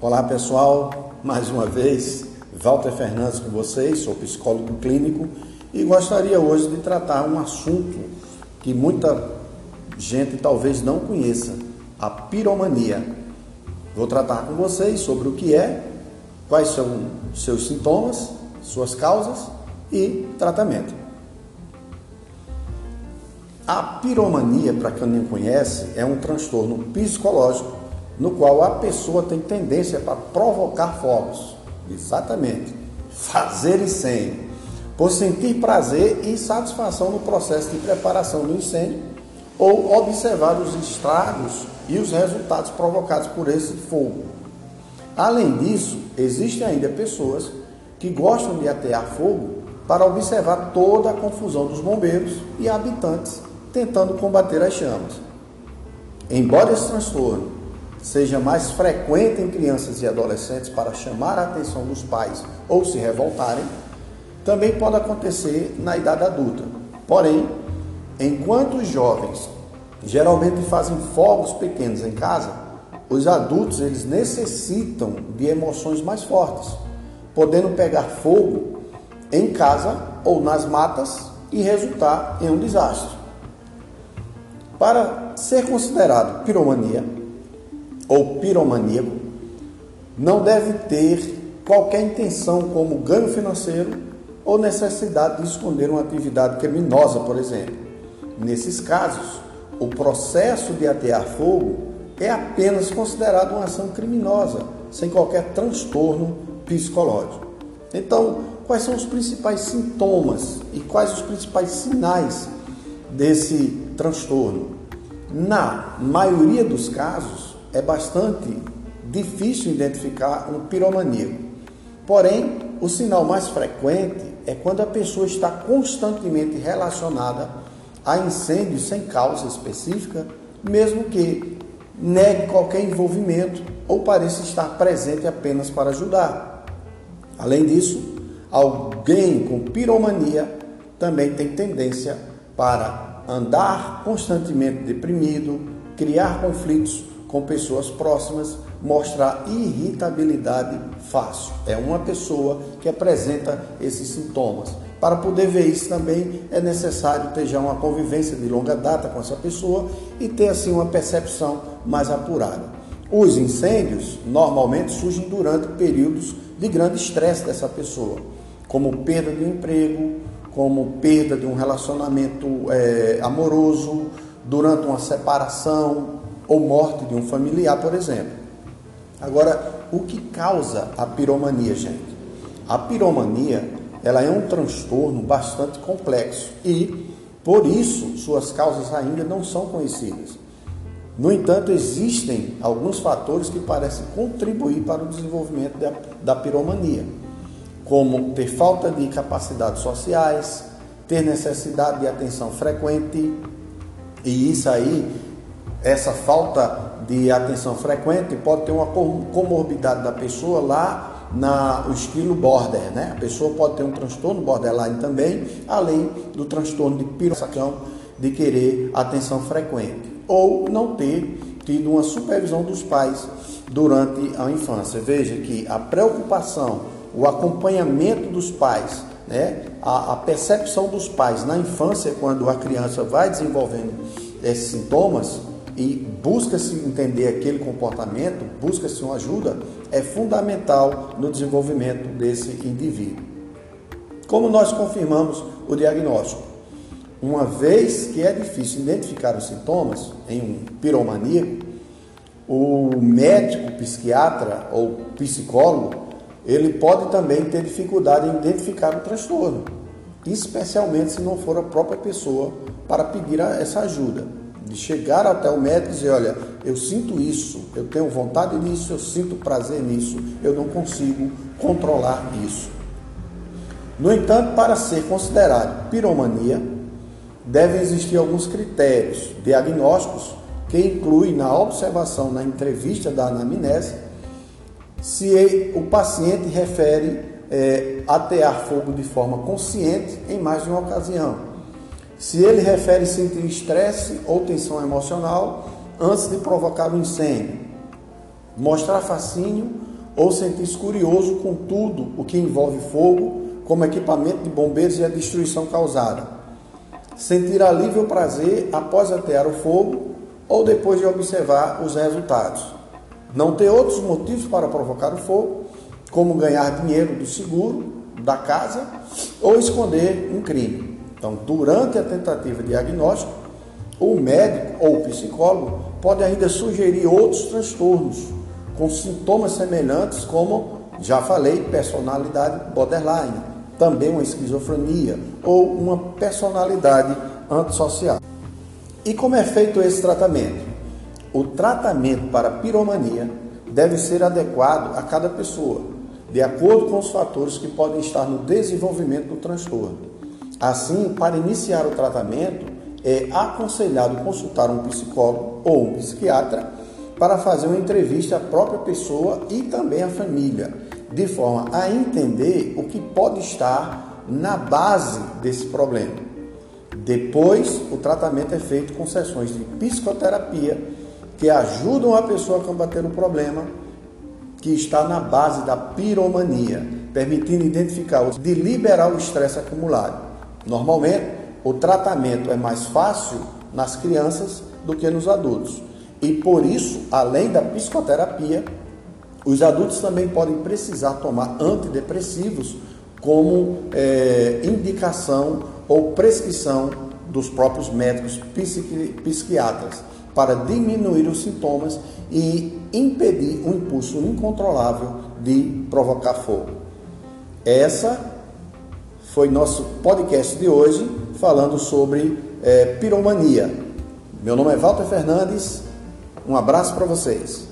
Olá pessoal, mais uma vez, Walter Fernandes com vocês, sou psicólogo clínico e gostaria hoje de tratar um assunto que muita gente talvez não conheça, a piromania. Vou tratar com vocês sobre o que é, quais são seus sintomas, suas causas e tratamento. A piromania, para quem não conhece, é um transtorno psicológico no qual a pessoa tem tendência para provocar fogos. Exatamente. Fazer incêndio. Por sentir prazer e satisfação no processo de preparação do incêndio ou observar os estragos e os resultados provocados por esse fogo. Além disso, existem ainda pessoas que gostam de atear fogo para observar toda a confusão dos bombeiros e habitantes tentando combater as chamas. Embora esse transtorno seja mais frequente em crianças e adolescentes para chamar a atenção dos pais ou se revoltarem, também pode acontecer na idade adulta. Porém, enquanto os jovens geralmente fazem fogos pequenos em casa, os adultos eles necessitam de emoções mais fortes, podendo pegar fogo em casa ou nas matas e resultar em um desastre. Para ser considerado piromania, ou piromaníaco não deve ter qualquer intenção como ganho financeiro ou necessidade de esconder uma atividade criminosa, por exemplo. Nesses casos, o processo de atear fogo é apenas considerado uma ação criminosa, sem qualquer transtorno psicológico. Então, quais são os principais sintomas e quais os principais sinais desse transtorno? Na maioria dos casos, é bastante difícil identificar um piromaníaco. Porém, o sinal mais frequente é quando a pessoa está constantemente relacionada a incêndios sem causa específica, mesmo que negue qualquer envolvimento ou pareça estar presente apenas para ajudar. Além disso, alguém com piromania também tem tendência para andar constantemente deprimido, criar conflitos com pessoas próximas, mostrar irritabilidade fácil. É uma pessoa que apresenta esses sintomas. Para poder ver isso também é necessário ter já uma convivência de longa data com essa pessoa e ter assim uma percepção mais apurada. Os incêndios normalmente surgem durante períodos de grande estresse dessa pessoa, como perda de um emprego, como perda de um relacionamento é, amoroso, durante uma separação, ou morte de um familiar, por exemplo. Agora, o que causa a piromania, gente? A piromania, ela é um transtorno bastante complexo e, por isso, suas causas ainda não são conhecidas. No entanto, existem alguns fatores que parecem contribuir para o desenvolvimento da, da piromania, como ter falta de capacidades sociais, ter necessidade de atenção frequente, e isso aí essa falta de atenção frequente pode ter uma comorbidade da pessoa lá na o estilo border, né? A pessoa pode ter um transtorno borderline também, além do transtorno de pirocacão de querer atenção frequente ou não ter tido uma supervisão dos pais durante a infância. Veja que a preocupação, o acompanhamento dos pais, né? a, a percepção dos pais na infância, quando a criança vai desenvolvendo esses sintomas, e busca-se entender aquele comportamento, busca-se uma ajuda, é fundamental no desenvolvimento desse indivíduo. Como nós confirmamos o diagnóstico? Uma vez que é difícil identificar os sintomas em um piromaníaco, o médico, psiquiatra ou psicólogo, ele pode também ter dificuldade em identificar o transtorno, especialmente se não for a própria pessoa para pedir essa ajuda de chegar até o médico e dizer, olha, eu sinto isso, eu tenho vontade disso, eu sinto prazer nisso, eu não consigo controlar isso. No entanto, para ser considerado piromania, devem existir alguns critérios diagnósticos que incluem na observação, na entrevista da anamnese, se o paciente refere é, atear fogo de forma consciente em mais de uma ocasião se ele refere sentir estresse ou tensão emocional antes de provocar o um incêndio, mostrar fascínio ou sentir-se curioso com tudo o que envolve fogo, como equipamento de bombeiros e a destruição causada. Sentir alívio ou prazer após atear o fogo ou depois de observar os resultados. Não ter outros motivos para provocar o fogo, como ganhar dinheiro do seguro da casa ou esconder um crime. Então, durante a tentativa de diagnóstico, o médico ou o psicólogo pode ainda sugerir outros transtornos com sintomas semelhantes, como já falei, personalidade borderline, também uma esquizofrenia ou uma personalidade antissocial. E como é feito esse tratamento? O tratamento para piromania deve ser adequado a cada pessoa, de acordo com os fatores que podem estar no desenvolvimento do transtorno. Assim, para iniciar o tratamento, é aconselhado consultar um psicólogo ou um psiquiatra para fazer uma entrevista à própria pessoa e também à família, de forma a entender o que pode estar na base desse problema. Depois, o tratamento é feito com sessões de psicoterapia que ajudam a pessoa a combater o problema que está na base da piromania, permitindo identificar de liberar o estresse acumulado. Normalmente, o tratamento é mais fácil nas crianças do que nos adultos. E por isso, além da psicoterapia, os adultos também podem precisar tomar antidepressivos como é, indicação ou prescrição dos próprios médicos psiqui psiquiatras para diminuir os sintomas e impedir o impulso incontrolável de provocar fogo. Essa foi nosso podcast de hoje falando sobre é, piromania. Meu nome é Walter Fernandes um abraço para vocês.